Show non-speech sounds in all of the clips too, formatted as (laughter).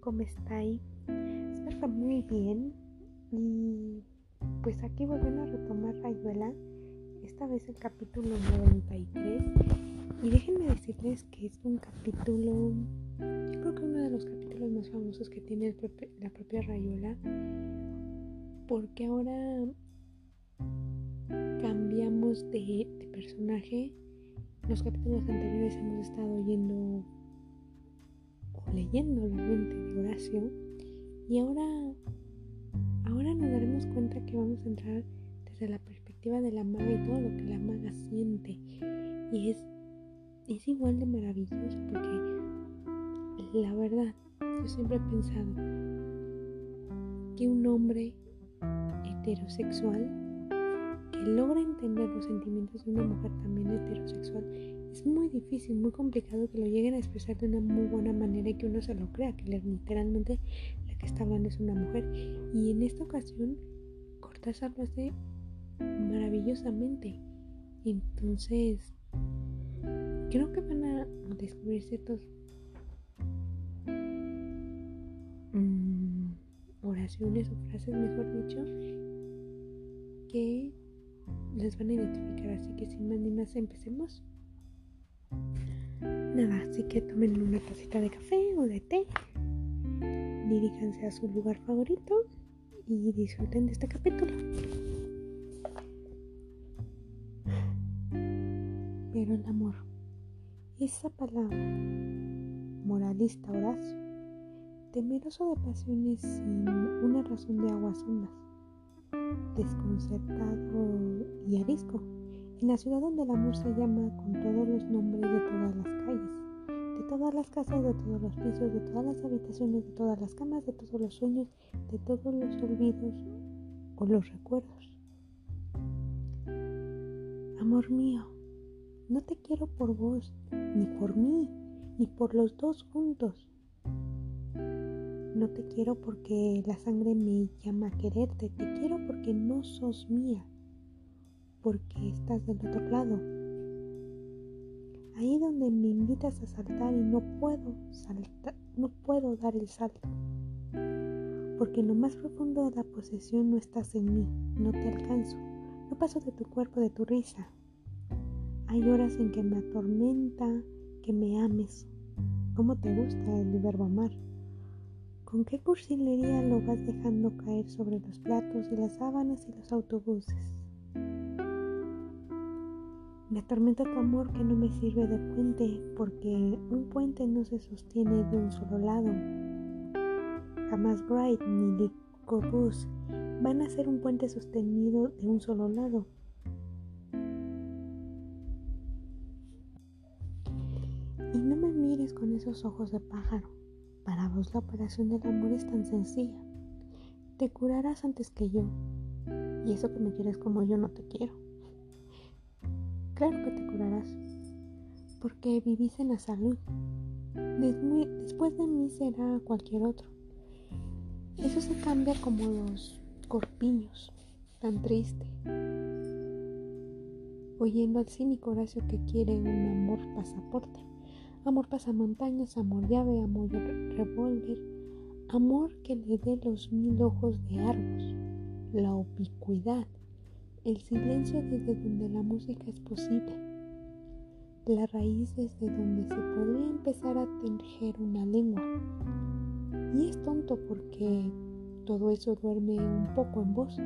¿cómo estáis? Espero muy bien. Y pues aquí volviendo a retomar Rayuela, esta vez el capítulo 93. Y déjenme decirles que es un capítulo, yo creo que uno de los capítulos más famosos que tiene la propia Rayuela, porque ahora cambiamos de, personaje. Los capítulos anteriores hemos estado oyendo leyendo la mente de Horacio y ahora, ahora nos daremos cuenta que vamos a entrar desde la perspectiva de la maga y todo lo que la maga siente. Y es, es igual de maravilloso porque la verdad yo siempre he pensado que un hombre heterosexual que logra entender los sentimientos de una mujer también heterosexual es muy difícil, muy complicado que lo lleguen a expresar de una muy buena manera y que uno se lo crea, que literalmente la que está hablando es una mujer. Y en esta ocasión, Cortázar lo hace maravillosamente. Entonces, creo que van a descubrir ciertos mm, oraciones o frases, mejor dicho, que les van a identificar. Así que sin más ni más, empecemos. Nada, así que tomen una tacita de café o de té, diríjanse a su lugar favorito y disfruten de este capítulo. Pero el amor, esa palabra, moralista Horacio, temeroso de pasiones sin una razón de aguas hondas, desconcertado y arisco en la ciudad donde el amor se llama con todos los nombres de todas las calles, de todas las casas, de todos los pisos, de todas las habitaciones, de todas las camas, de todos los sueños, de todos los olvidos o los recuerdos. Amor mío, no te quiero por vos, ni por mí, ni por los dos juntos. No te quiero porque la sangre me llama a quererte, te quiero porque no sos mía porque estás del otro lado. Ahí donde me invitas a saltar y no puedo saltar, no puedo dar el salto. Porque en lo más profundo de la posesión no estás en mí, no te alcanzo, no paso de tu cuerpo, de tu risa. Hay horas en que me atormenta que me ames. ¿Cómo te gusta el verbo amar? ¿Con qué cursilería lo vas dejando caer sobre los platos y las sábanas y los autobuses? Me atormenta tu amor que no me sirve de puente, porque un puente no se sostiene de un solo lado. Jamás Wright ni Le Corpus van a ser un puente sostenido de un solo lado. Y no me mires con esos ojos de pájaro. Para vos la operación del amor es tan sencilla. Te curarás antes que yo. Y eso que me quieres como yo no te quiero. Claro que te curarás, porque vivís en la salud. Después de mí será cualquier otro. Eso se cambia como los corpiños, tan triste. Oyendo al cínico Horacio que quiere un amor pasaporte, amor pasamontañas, amor llave, amor revólver, amor que le dé los mil ojos de Argos, la ubicuidad, el silencio desde donde la música es posible, la raíz desde donde se podría empezar a tejer una lengua. Y es tonto porque todo eso duerme un poco en vos.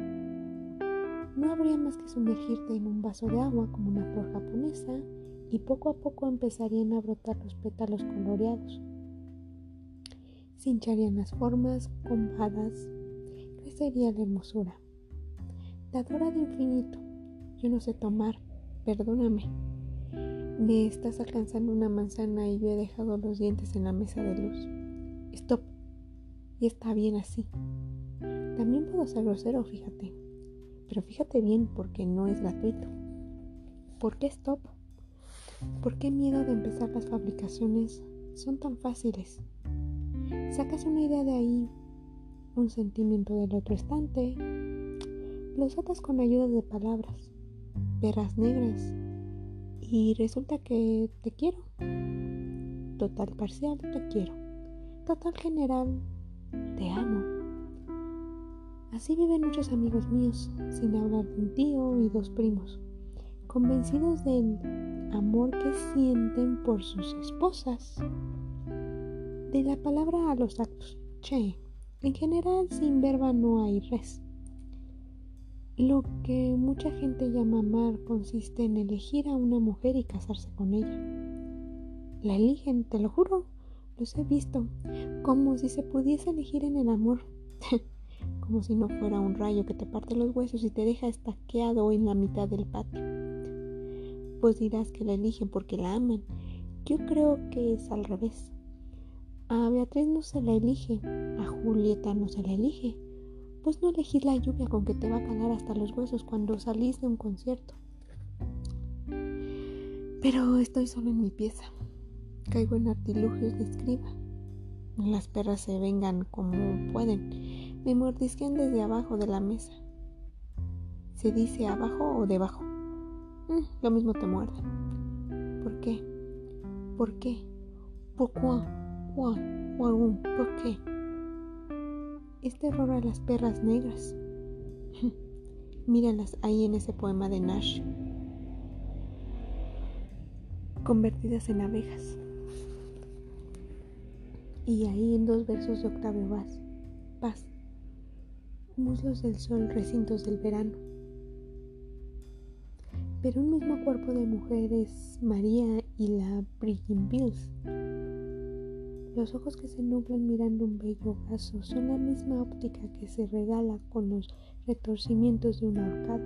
No habría más que sumergirte en un vaso de agua como una flor japonesa y poco a poco empezarían a brotar los pétalos coloreados. Se las formas combadas, crecería la hermosura dadora de infinito. Yo no sé tomar, perdóname. Me estás alcanzando una manzana y yo he dejado los dientes en la mesa de luz. Stop. Y está bien así. También puedo ser grosero, fíjate. Pero fíjate bien porque no es gratuito. ¿Por qué stop? ¿Por qué miedo de empezar las fabricaciones son tan fáciles? Sacas una idea de ahí, un sentimiento del otro estante, los atas con ayuda de palabras, perras negras, y resulta que te quiero. Total parcial, te quiero. Total general, te amo. Así viven muchos amigos míos, sin hablar de un tío y dos primos, convencidos del amor que sienten por sus esposas. De la palabra a los actos, che, en general sin verba no hay res. Lo que mucha gente llama amar consiste en elegir a una mujer y casarse con ella. La eligen, te lo juro, los he visto, como si se pudiese elegir en el amor, (laughs) como si no fuera un rayo que te parte los huesos y te deja estaqueado en la mitad del patio. Pues dirás que la eligen porque la aman. Yo creo que es al revés. A Beatriz no se la elige, a Julieta no se la elige, pues no elegís la lluvia con que te va a calar hasta los huesos cuando salís de un concierto. Pero estoy solo en mi pieza. Caigo en artilugios de escriba. Las perras se vengan como pueden. Me mordisquean desde abajo de la mesa. ¿Se dice abajo o debajo? Mm, lo mismo te muerden. ¿Por qué? ¿Por qué? ¿Por qué? ¿Por qué? Es terror a las perras negras. (laughs) Míralas ahí en ese poema de Nash. Convertidas en abejas. Y ahí en dos versos de Octavio Vaz. Paz. Muslos del sol, recintos del verano. Pero un mismo cuerpo de mujeres, María y la Brigham Bills los ojos que se nublan mirando un bello vaso son la misma óptica que se regala con los retorcimientos de un ahorcado.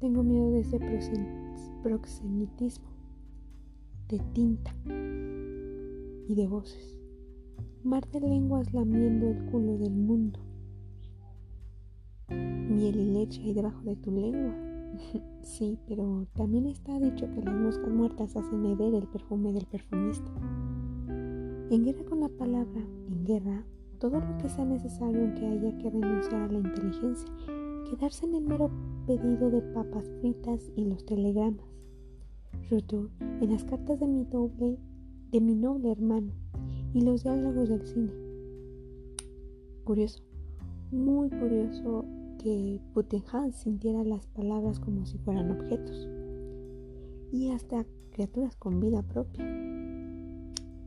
Tengo miedo de ese proxenitismo, de tinta y de voces. Mar de lenguas lamiendo el culo del mundo. Miel y leche hay debajo de tu lengua (laughs) Sí, pero también está dicho que las moscas muertas hacen herer el perfume del perfumista. En guerra con la palabra, en guerra, todo lo que sea necesario aunque haya que renunciar a la inteligencia, quedarse en el mero pedido de papas fritas y los telegramas. Rotor en las cartas de mi doble, de mi noble hermano y los diálogos del cine. Curioso, muy curioso que Butenham sintiera las palabras como si fueran objetos y hasta criaturas con vida propia.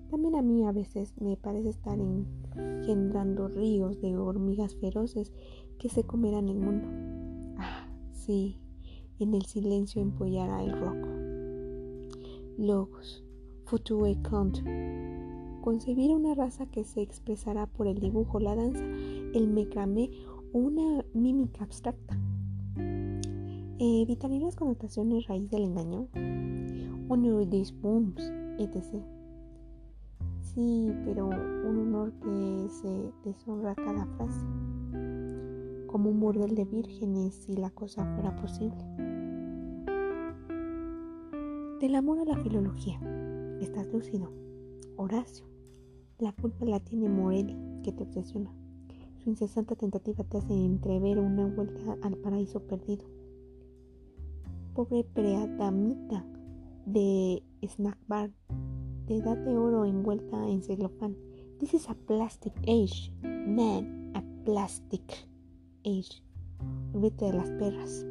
También a mí a veces me parece estar engendrando ríos de hormigas feroces que se comerán el mundo. Ah, sí, en el silencio empollará el roco. Logos, Futue Count. Concebir una raza que se expresará por el dibujo, la danza, el mecramé una mímica abstracta. Evitaría las connotaciones raíz del engaño. These booms, etc. Sí, pero un honor que se deshonra cada frase. Como un burdel de vírgenes si la cosa fuera posible. Del amor a la filología. Estás lúcido. Horacio. La culpa la tiene Morelli, que te obsesiona. Su incesante tentativa te hace entrever una vuelta al paraíso perdido. Pobre preadamita de snack bar, de edad de oro envuelta en celofán. This is a plastic age, man, a plastic age. Olvídate de las perras.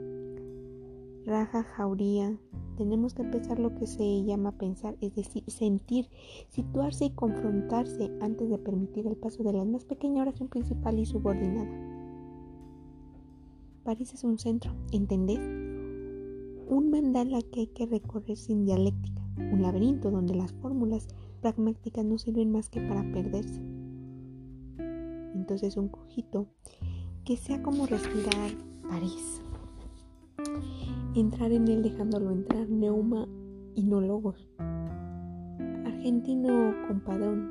Raja, jauría, tenemos que empezar lo que se llama pensar, es decir, sentir, situarse y confrontarse antes de permitir el paso de la más pequeña oración principal y subordinada. París es un centro, ¿entendés? Un mandala que hay que recorrer sin dialéctica, un laberinto donde las fórmulas pragmáticas no sirven más que para perderse. Entonces un cojito que sea como respirar París entrar en él dejándolo entrar, neuma y no logos. Argentino compadrón,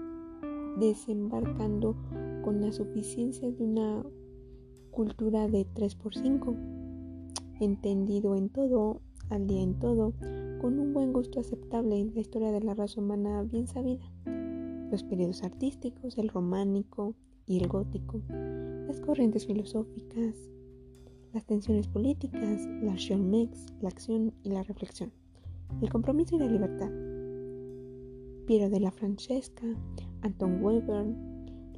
desembarcando con la suficiencia de una cultura de 3x5, entendido en todo, al día en todo, con un buen gusto aceptable en la historia de la raza humana bien sabida. Los periodos artísticos, el románico y el gótico, las corrientes filosóficas, las tensiones políticas, la mex, la acción y la reflexión, el compromiso y la libertad. Piero de la Francesca, Anton Weber,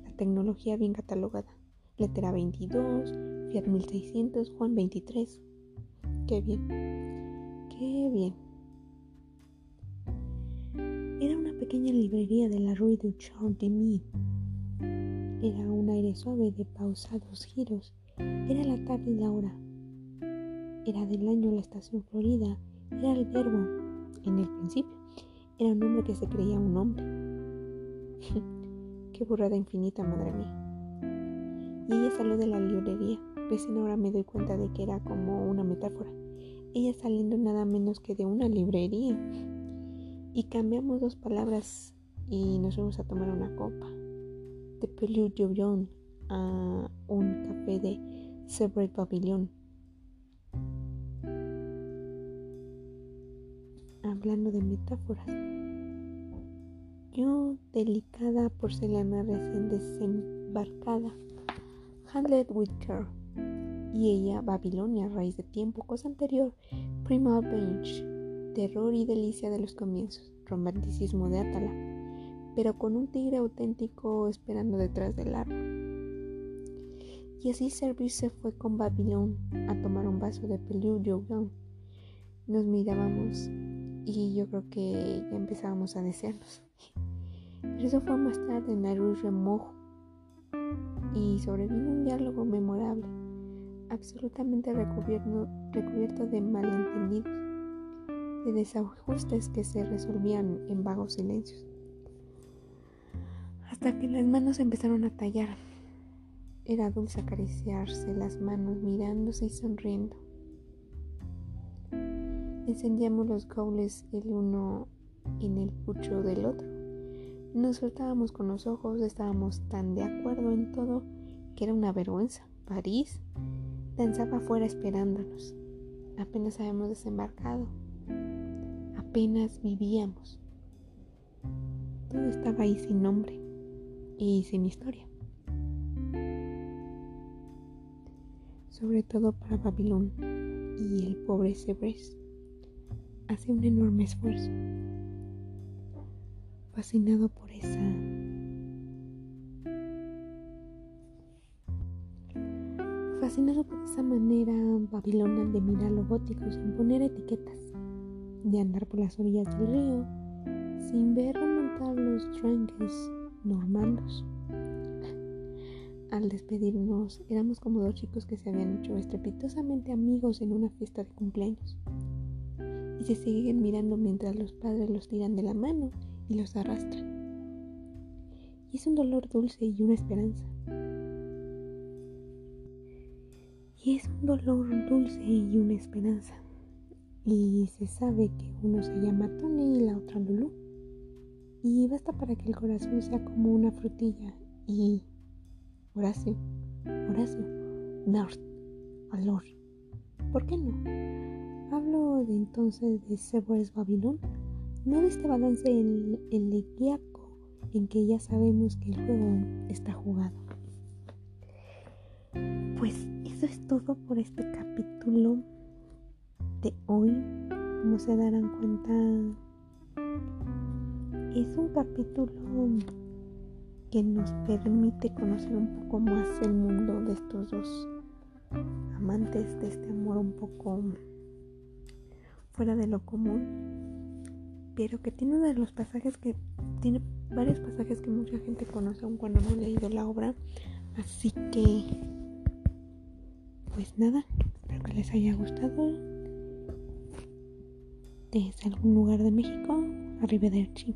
la tecnología bien catalogada, Lettera 22, Fiat 1600, Juan 23. Qué bien, qué bien. Era una pequeña librería de la Rue du Champ de Mide. Era un aire suave de pausados giros. Era la tarde y la hora. Era del año la estación Florida. Era el verbo en el principio. Era un hombre que se creía un hombre. (laughs) Qué burrada infinita, madre mía. Y ella salió de la librería. Recién ahora me doy cuenta de que era como una metáfora. Ella saliendo nada menos que de una librería. Y cambiamos dos palabras y nos fuimos a tomar una copa. De Pelou a un café de Separate Pavilion. Hablando de metáforas. Yo, delicada porcelana recién desembarcada, handled with care. Y ella, Babilonia, raíz de tiempo, cosa anterior, prima terror y delicia de los comienzos, romanticismo de Atala, pero con un tigre auténtico esperando detrás del árbol. Y así Service se fue con Babilón a tomar un vaso de Pelú Nos mirábamos y yo creo que ya empezábamos a desearnos. Pero eso fue más tarde en la Rue Remojo y sobrevino un diálogo memorable, absolutamente recubierto, recubierto de malentendidos, de desajustes que se resolvían en vagos silencios, hasta que las manos empezaron a tallar. Era dulce acariciarse las manos mirándose y sonriendo. Encendíamos los gaules el uno en el pucho del otro. Nos soltábamos con los ojos, estábamos tan de acuerdo en todo que era una vergüenza. París danzaba afuera esperándonos. Apenas habíamos desembarcado. Apenas vivíamos. Todo estaba ahí sin nombre y sin historia. Sobre todo para Babilón y el pobre Sebres hace un enorme esfuerzo, fascinado por esa fascinado por esa manera babilona de mirar lo gótico sin poner etiquetas, de andar por las orillas del río, sin ver remontar los tranques normandos. Al despedirnos, éramos como dos chicos que se habían hecho estrepitosamente amigos en una fiesta de cumpleaños y se siguen mirando mientras los padres los tiran de la mano y los arrastran. Y es un dolor dulce y una esperanza. Y es un dolor dulce y una esperanza. Y se sabe que uno se llama Tony y la otra Lulu. Y basta para que el corazón sea como una frutilla. Y Horacio, Horacio, Nart, Alor. ¿Por qué no? Hablo de entonces de Severus Babylon, no de este balance elegiaco en que ya sabemos que el juego está jugado. Pues eso es todo por este capítulo de hoy. Como se darán cuenta, es un capítulo que nos permite conocer un poco más el mundo de estos dos amantes de este amor un poco fuera de lo común, pero que tiene uno de los pasajes que tiene varios pasajes que mucha gente conoce aun cuando no ha leído la obra. Así que, pues nada, espero que les haya gustado. Desde algún lugar de México, arrivederci.